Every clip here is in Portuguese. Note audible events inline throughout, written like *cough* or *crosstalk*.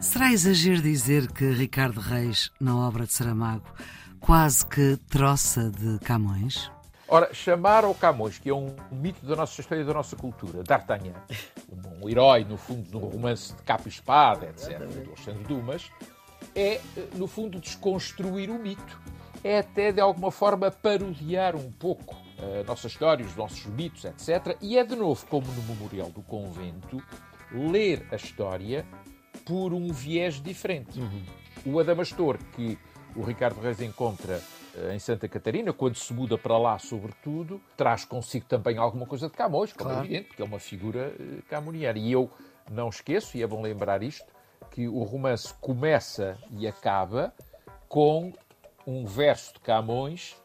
Será exagero dizer que Ricardo Reis, na obra de Saramago, quase que troça de Camões? Ora, chamar ao Camões, que é um mito da nossa história e da nossa cultura, D'Artagnan, um herói, no fundo, de um romance de capa e espada, etc., do Alexandre Dumas, é, no fundo, desconstruir o mito. É até, de alguma forma, parodiar um pouco a nossa história, os nossos mitos, etc. E é, de novo, como no Memorial do Convento, ler a história por um viés diferente. Uhum. O Adamastor, que o Ricardo Reis encontra eh, em Santa Catarina, quando se muda para lá, sobretudo, traz consigo também alguma coisa de Camões, como claro. é evidente, porque é uma figura uh, camoniana. E eu não esqueço, e é bom lembrar isto, que o romance começa e acaba com um verso de Camões,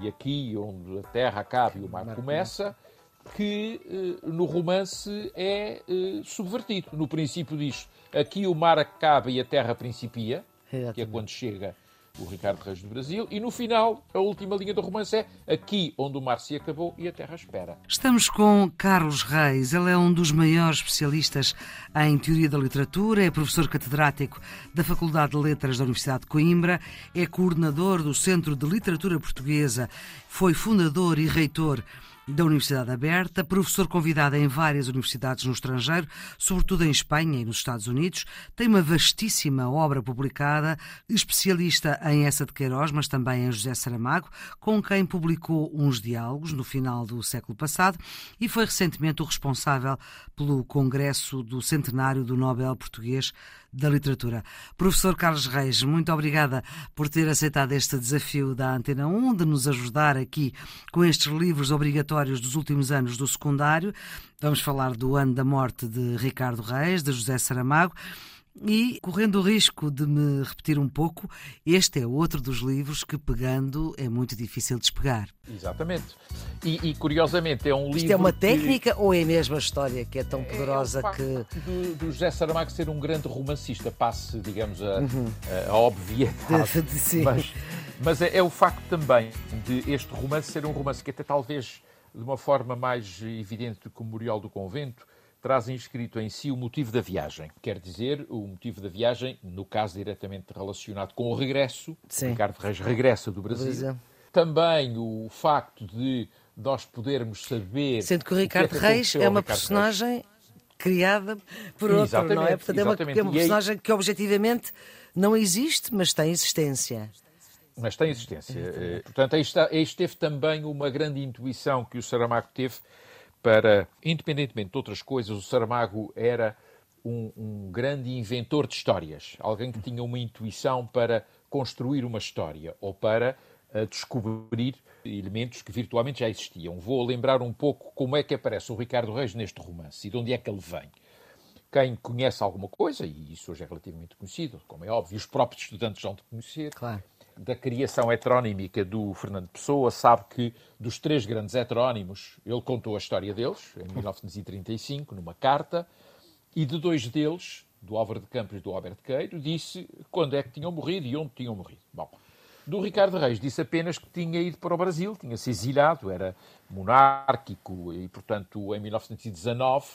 e aqui onde a terra acaba e o mar, começa, que uh, no romance é uh, subvertido. No princípio diz aqui o mar acaba e a terra principia, que é quando chega o Ricardo Reis do Brasil, e no final, a última linha do romance é aqui onde o mar se acabou e a terra espera. Estamos com Carlos Reis, ele é um dos maiores especialistas em teoria da literatura, é professor catedrático da Faculdade de Letras da Universidade de Coimbra, é coordenador do Centro de Literatura Portuguesa, foi fundador e reitor da Universidade Aberta, professor convidado em várias universidades no estrangeiro, sobretudo em Espanha e nos Estados Unidos. Tem uma vastíssima obra publicada, especialista em essa de Queiroz, mas também em José Saramago, com quem publicou uns diálogos no final do século passado e foi recentemente o responsável pelo Congresso do Centenário do Nobel Português da Literatura. Professor Carlos Reis, muito obrigada por ter aceitado este desafio da Antena 1, de nos ajudar aqui com estes livros obrigatórios dos últimos anos do secundário. Vamos falar do ano da morte de Ricardo Reis, de José Saramago. E, correndo o risco de me repetir um pouco, este é outro dos livros que, pegando, é muito difícil de despegar. Exatamente. E, e curiosamente, é um livro. Isto é uma técnica que... ou é a mesma história que é tão poderosa é, é que. Do, do José Saramago ser um grande romancista, passe, digamos, a, uhum. a, a obviedade. *laughs* Sim. Mas, mas é, é o facto também de este romance ser um romance que, até talvez de uma forma mais evidente do que o Memorial do Convento, traz inscrito em si o motivo da viagem. Quer dizer, o motivo da viagem, no caso diretamente relacionado com o regresso, Sim. Ricardo Reis regressa do Brasil. Brasil. Também o facto de nós podermos saber. Sendo que o Ricardo que é que Reis é uma personagem Reis. criada por outro, exatamente, não é? Portanto, é uma, é uma personagem que objetivamente não existe, mas tem existência. Mas tem existência. Eh, portanto, aí, está, aí esteve também uma grande intuição que o Saramago teve para, independentemente de outras coisas, o Saramago era um, um, grande inventor de histórias, alguém que tinha uma intuição para construir uma história ou para uh, descobrir elementos que virtualmente já existiam. Vou lembrar um pouco como é que aparece o Ricardo Reis neste romance e de onde é que ele vem. Quem conhece alguma coisa, e isso hoje é relativamente conhecido, como é óbvio, os próprios estudantes vão de conhecer, claro da criação heterónimica do Fernando Pessoa, sabe que dos três grandes heterónimos, ele contou a história deles, em 1935, numa carta, e de dois deles, do Álvaro de Campos e do Alberto Queiro, disse quando é que tinham morrido e onde tinham morrido. Bom, do Ricardo Reis disse apenas que tinha ido para o Brasil, tinha se exilado, era monárquico e, portanto, em 1919,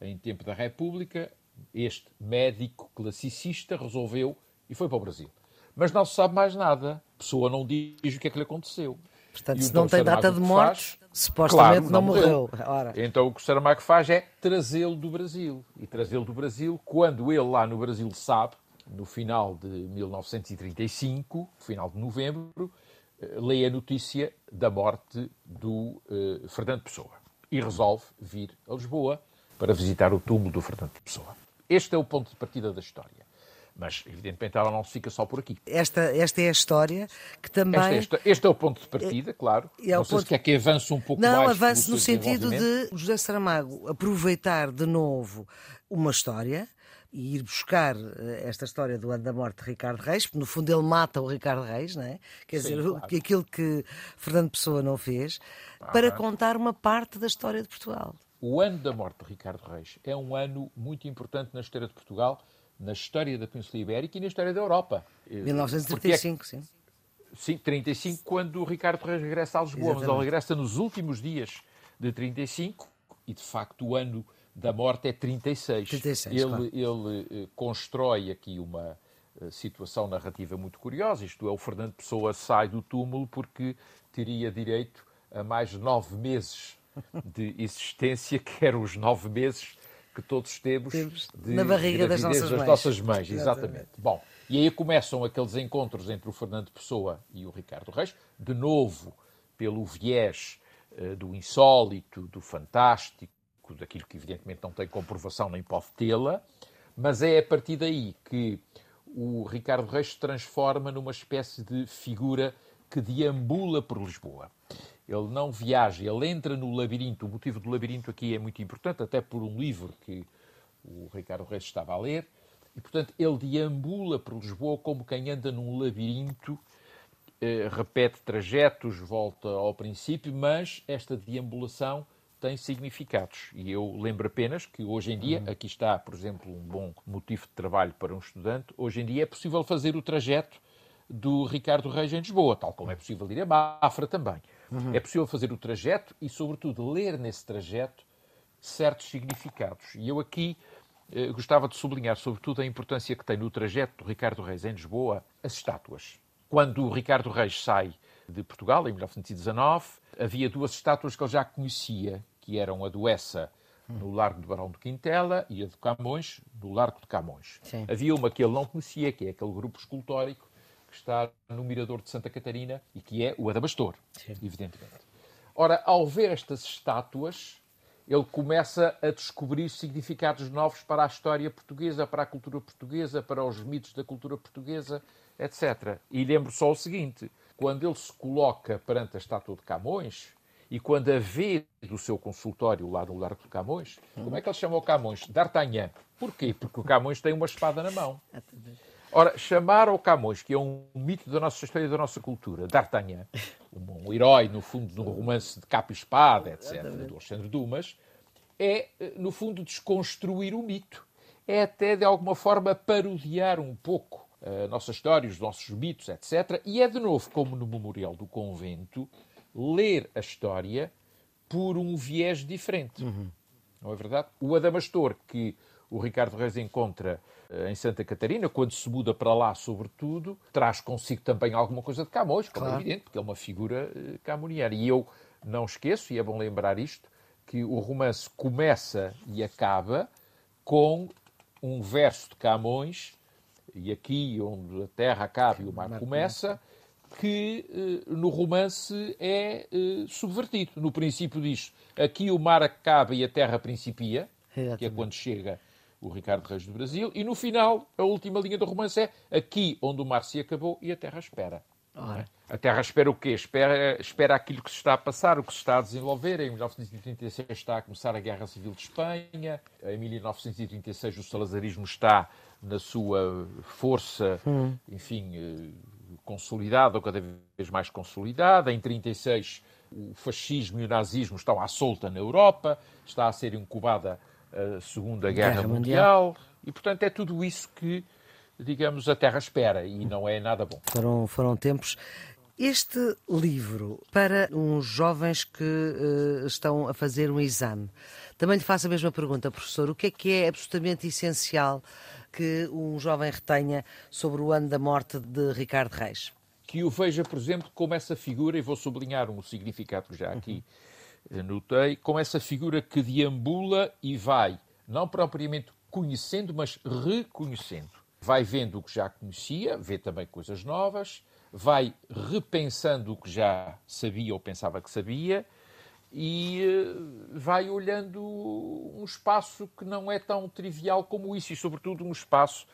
em tempo da República, este médico classicista resolveu e foi para o Brasil mas não se sabe mais nada. A pessoa não diz o que é que lhe aconteceu. Portanto, se não tem data de morte, supostamente claro, não, não, morreu. Ora. Então o que o Saramago faz é trazê-lo do Brasil. E trazê-lo do Brasil quando ele lá no Brasil sabe, no final de 1935, final de novembro, eh, lê a notícia da morte do uh, Fernando Pessoa. E resolve vir a Lisboa para visitar o túmulo do Fernando Pessoa. Este é o ponto de partida da história. Mas, evidentemente, ela não se fica só por aqui. Esta, esta é a história que também. Este, este, este é o ponto de partida, é, claro. É não sei ponto... se quer que avance um pouco não, mais. Não, avance no sentido de José Saramago aproveitar de novo uma história e ir buscar eh, esta história do ano da morte de Ricardo Reis, porque no fundo ele mata o Ricardo Reis, não é? Quer Sim, dizer, claro. aquilo que Fernando Pessoa não fez, ah, para contar uma parte da história de Portugal. O ano da morte de Ricardo Reis é um ano muito importante na história de Portugal na história da Península Ibérica e na história da Europa. 1935, é, sim. Sim, 35, quando o Ricardo Reis regressa a Lisboa, Exatamente. mas ele regressa nos últimos dias de 35 e, de facto, o ano da morte é 36. 36 ele, claro. ele constrói aqui uma situação narrativa muito curiosa, isto é, o Fernando Pessoa sai do túmulo porque teria direito a mais nove meses de existência, *laughs* que eram os nove meses que todos temos, temos de, na barriga das nossas das mães. Nossas mães exatamente. exatamente. Bom, e aí começam aqueles encontros entre o Fernando Pessoa e o Ricardo Reis, de novo pelo viés uh, do insólito, do fantástico, daquilo que evidentemente não tem comprovação nem pode tê-la, mas é a partir daí que o Ricardo Reis se transforma numa espécie de figura que deambula por Lisboa. Ele não viaja, ele entra no labirinto. O motivo do labirinto aqui é muito importante, até por um livro que o Ricardo Reis estava a ler. E, portanto, ele deambula por Lisboa como quem anda num labirinto, eh, repete trajetos, volta ao princípio, mas esta deambulação tem significados. E eu lembro apenas que hoje em dia, uhum. aqui está, por exemplo, um bom motivo de trabalho para um estudante, hoje em dia é possível fazer o trajeto do Ricardo Reis em Lisboa, tal como é possível ir a Mafra também. Uhum. É possível fazer o trajeto e, sobretudo, ler nesse trajeto certos significados. E eu aqui eh, gostava de sublinhar, sobretudo, a importância que tem no trajeto do Ricardo Reis em Lisboa as estátuas. Quando o Ricardo Reis sai de Portugal, em 1919, havia duas estátuas que ele já conhecia, que eram a do Essa, no Largo do Barão de Quintela, e a do Camões, no Largo de Camões. Sim. Havia uma que ele não conhecia, que é aquele grupo escultórico que está no Mirador de Santa Catarina e que é o Adabastor, Sim. evidentemente. Ora, ao ver estas estátuas, ele começa a descobrir significados novos para a história portuguesa, para a cultura portuguesa, para os mitos da cultura portuguesa, etc. E lembro só o seguinte: quando ele se coloca perante a estátua de Camões e quando a vê do seu consultório lá no Largo de Camões, como é que ele chamou Camões? D'Artagnan. Porquê? Porque o Camões tem uma espada na mão. Ora, chamar ao Camões, que é um mito da nossa história e da nossa cultura, D'Artagnan, *laughs* um, um, herói, no fundo, um romance de capa e espada, etc., do Alexandre Dumas, é, no fundo, desconstruir o mito. É até, de alguma forma, parodiar um pouco a nossa história, os nossos mitos, etc. E é, de novo, como no Memorial do Convento, ler a história por um viés diferente. Uhum. Não é verdade? O Adamastor, que o Ricardo Reis encontra eh, em Santa Catarina, quando se muda para lá, sobretudo, traz consigo também alguma coisa de Camões, como é claro. é evidente, porque é uma figura eh, camoniana. E eu não esqueço, e é bom lembrar isto, que o romance começa e acaba com um verso de Camões, e aqui onde a terra acaba e o mar, começa, que eh, no romance é subvertido. No princípio diz, aqui o mar acaba e a terra principia, que é quando chega o Ricardo Reis do Brasil, e no final, a última linha do romance é aqui onde o mar se acabou e a terra espera. Ora. A Terra espera o quê? Espera, espera aquilo que se está a passar, o que se está a desenvolver. Em 1936 está a começar a Guerra Civil de Espanha. Em 1936 o salazarismo está na sua força, hum. enfim, eh, consolidada ou cada vez mais consolidada. Em 1936 o fascismo e o nazismo estão à solta na Europa. Está a ser incubada a Segunda Guerra, Guerra Mundial. Mundial. E, portanto, é tudo isso que, digamos, a Terra espera e não é nada bom. Foram, foram tempos. Este livro, para uns jovens que uh, estão a fazer um exame, também lhe faço a mesma pergunta, professor: o que é que é absolutamente essencial que um jovem retenha sobre o ano da morte de Ricardo Reis? Que o veja, por exemplo, como essa figura, e vou sublinhar um significado que já aqui. Uhum notei, com essa figura que deambula e vai, não propriamente conhecendo, mas reconhecendo. Vai vendo o que já conhecia, vê também coisas novas, vai repensando o que já sabia ou pensava que sabia e eh, vai olhando um espaço que não é tão trivial como isso e, sobretudo, um espaço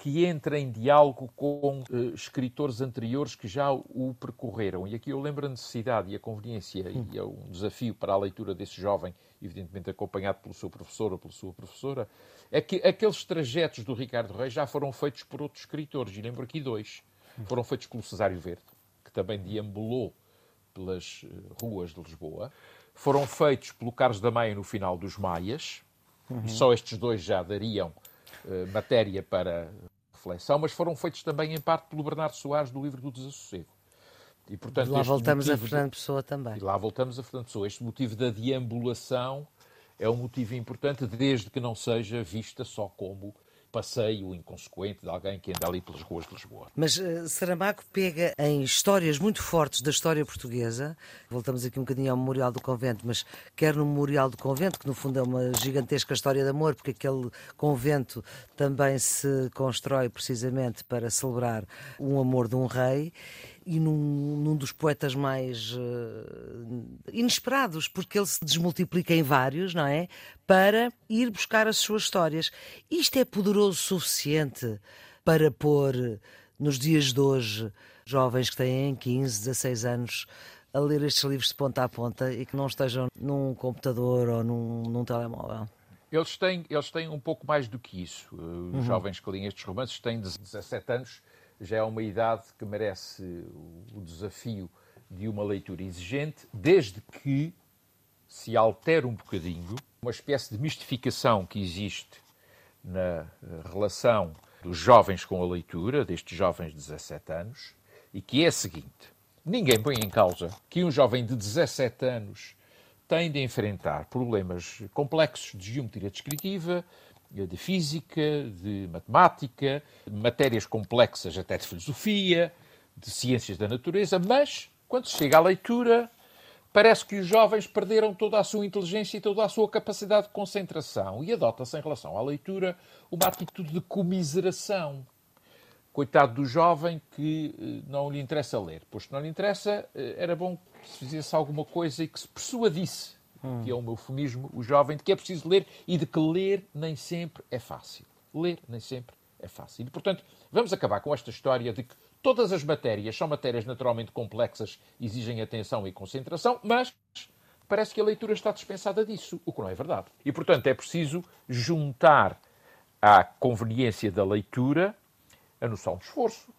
que entra em diálogo com uh, escritores anteriores que já o percorreram. E aqui eu lembro a necessidade e a conveniência, hum. e é um desafio para a leitura desse jovem, evidentemente acompanhado pelo seu professor ou pela sua professora, é que aqueles trajetos do Ricardo Reis já foram feitos por outros escritores, e lembro aqui dois. Hum. Foram feitos pelo Cesário Verde, que também deambulou pelas uh, ruas de Lisboa. Foram feitos pelo Carlos da Maia no final dos Maias, uhum. e só estes dois já dariam uh, matéria para reflexão, mas foram feitos também em parte pelo Bernardo Soares do livro do Desassossego. E, portanto, lá voltamos a Fernando Pessoa também. E lá voltamos a Fernando Pessoa. Este motivo da deambulação é um motivo importante, desde que não seja vista só como passeio inconsequente de alguém que anda ali pelas ruas de Lisboa. Mas uh, Saramago pega em histórias muito fortes da história portuguesa, voltamos aqui um bocadinho ao Memorial do Convento, mas quer no Memorial do Convento, que no fundo é uma gigantesca história de amor, porque aquele convento também se constrói precisamente para celebrar um amor de um rei, e num, num dos poetas mais uh, inesperados, porque ele se desmultiplica em vários, não é? Para ir buscar as suas histórias. Isto é poderoso o suficiente para pôr nos dias de hoje jovens que têm 15, 16 anos a ler estes livros de ponta a ponta e que não estejam num computador ou num, num telemóvel? Eles têm, eles têm um pouco mais do que isso. Os uhum. jovens que leem estes romances têm 17 anos já é uma idade que merece o desafio de uma leitura exigente, desde que se altere um bocadinho. Uma espécie de mistificação que existe na eh, relação dos jovens com a leitura, destes jovens de 17 anos, e que é a seguinte: ninguém põe em causa que um jovem de 17 anos tem de enfrentar problemas complexos de geometria descritiva, de física, de matemática, matérias complexas até de filosofia, de ciências da natureza, mas quando se chega à leitura, parece que os jovens perderam toda a sua inteligência e toda a sua capacidade de concentração e adota-se em relação à leitura uma atitude de comiseração. Coitado do jovem que eh, não lhe interessa ler. Posto não lhe interessa, eh, era bom que se fizesse alguma coisa e que se persuadisse hum. que é um eufemismo, o jovem, de que é preciso ler e de que ler nem sempre é fácil. Ler nem sempre é fácil. E, portanto, vamos acabar com esta história de que todas as matérias são matérias naturalmente complexas, exigem atenção e concentração, mas parece que a leitura está dispensada disso, o que não é verdade. E, portanto, é preciso juntar à conveniência da leitura a noção de esforço.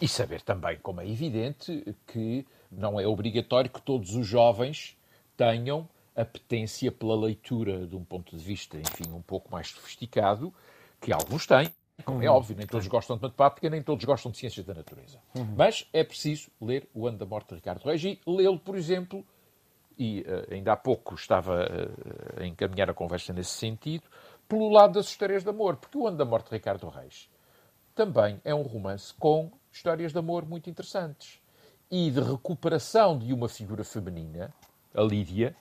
E saber também, como é evidente, que não é obrigatório que todos os jovens tenham apetência pela leitura de um ponto de vista, enfim, um pouco mais sofisticado, que alguns têm, como é uhum. óbvio, nem todos gostam de matemática, nem todos gostam de ciências da natureza. Uhum. Mas é preciso ler O Ano da Morte de Ricardo Reis e lê-lo, por exemplo, e uh, ainda há pouco estava uh, a encaminhar a conversa nesse sentido, pelo lado das histórias de amor, porque O Ano da Morte de Ricardo Reis também é um romance com histórias de amor muito interessantes e de recuperação de uma figura feminina, a Lídia,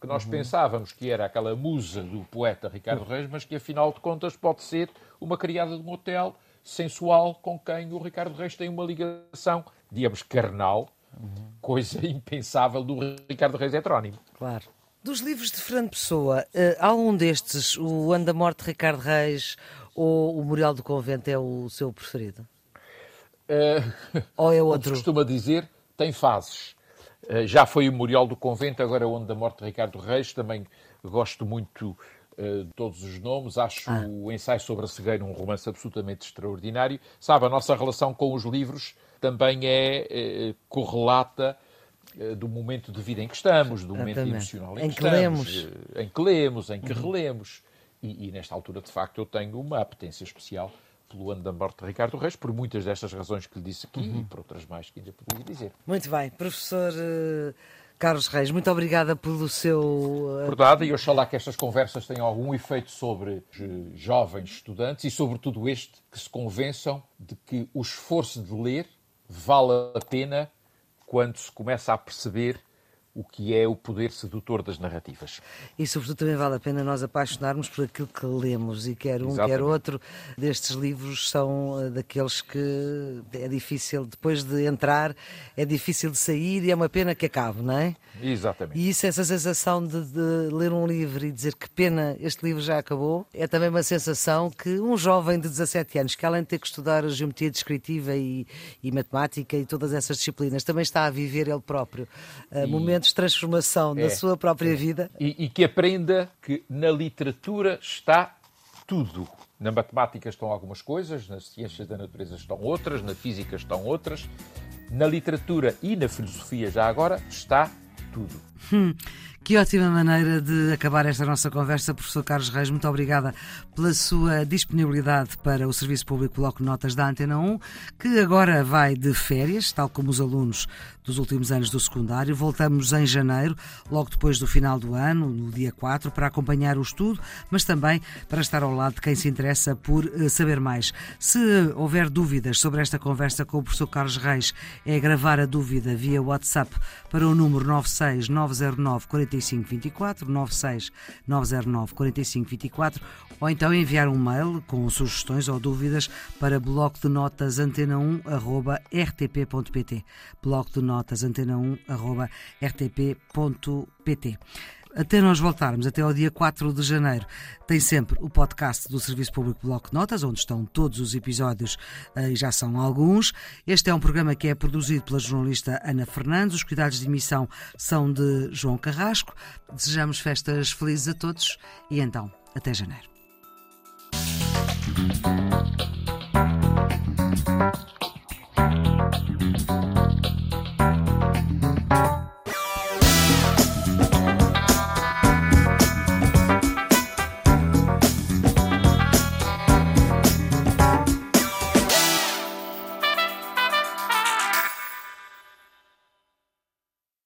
que nós uhum. pensávamos que era aquela musa do poeta Ricardo Reis, mas que afinal de contas pode ser uma criada de um hotel sensual com quem o Ricardo Reis tem uma ligação, digamos, carnal, uhum. coisa *laughs* impensável do Ricardo Reis heterónimo. Claro. Dos livros de Fernando Pessoa, uh, algum destes, o Ano da Morte de Ricardo Reis ou o Memorial do Convento é o seu preferido? Uh, ou é outro? Como costuma dizer, tem fases. Eh, já foi o Memorial do Convento, agora é onde da morte de Ricardo Reis. Também gosto muito uh, de todos os nomes. Acho ah. o Ensaio sobre a Cegueira um romance absolutamente extraordinário. Sabe, a nossa relação com os livros também é uh, correlata do momento de vida em que estamos, do momento emocional em, em que, que, estamos, lemos. em que lemos, em que uhum. relemos. E, e, nesta altura, de facto, eu tenho uma apetência especial pelo ano da morte de Ricardo Reis, por muitas destas razões que lhe disse aqui uhum. e por outras mais que ainda poderia dizer. Muito bem. Professor uh, Carlos Reis, muito obrigada pelo seu... Verdade, e oxalá que estas conversas tenham algum efeito sobre os jovens estudantes e sobretudo este, que se convençam de que o esforço de ler vale a pena quando se começa a perceber o que é o poder sedutor das narrativas. E, sobretudo, também vale a pena nós apaixonarmos por aquilo que lemos, e quer um, Exatamente. quer outro destes livros são eh, daqueles que é difícil, depois de entrar, é difícil de sair e é uma pena que acabe, não é? Exatamente. E isso, essa sensação de, de ler um livro e dizer que pena este livro já acabou, é também uma sensação que um jovem de 17 anos, que além de ter que estudar a geometria descritiva e, e matemática e todas essas disciplinas, também está a viver ele próprio uh, momentos de transformação é, na sua própria é. vida. E, e que aprenda que na literatura está tudo. Na matemática estão algumas coisas, nas ciências da natureza estão outras, na física estão outras, na literatura e na filosofia já agora está tudo. Hum, Que ótima maneira de acabar esta nossa conversa, professor Carlos Reis. Muito obrigada pela sua disponibilidade para o Serviço Público Bloco Notas da Antena 1, que agora vai de férias, tal como os alunos dos últimos anos do secundário. Voltamos em janeiro, logo depois do final do ano, no dia 4, para acompanhar o estudo, mas também para estar ao lado de quem se interessa por eh, saber mais. Se houver dúvidas sobre esta conversa com o professor Carlos Reis, é gravar a dúvida via WhatsApp para o número 96 909 4524, 96 909 4524, ou então enviar um mail com sugestões ou dúvidas para bloco de notas antena1 rtp.pt. Bloco de notas antena1 rtp.pt até nós voltarmos, até ao dia 4 de janeiro, tem sempre o podcast do Serviço Público Bloco de Notas, onde estão todos os episódios eh, e já são alguns. Este é um programa que é produzido pela jornalista Ana Fernandes. Os cuidados de emissão são de João Carrasco. Desejamos festas felizes a todos e então, até janeiro.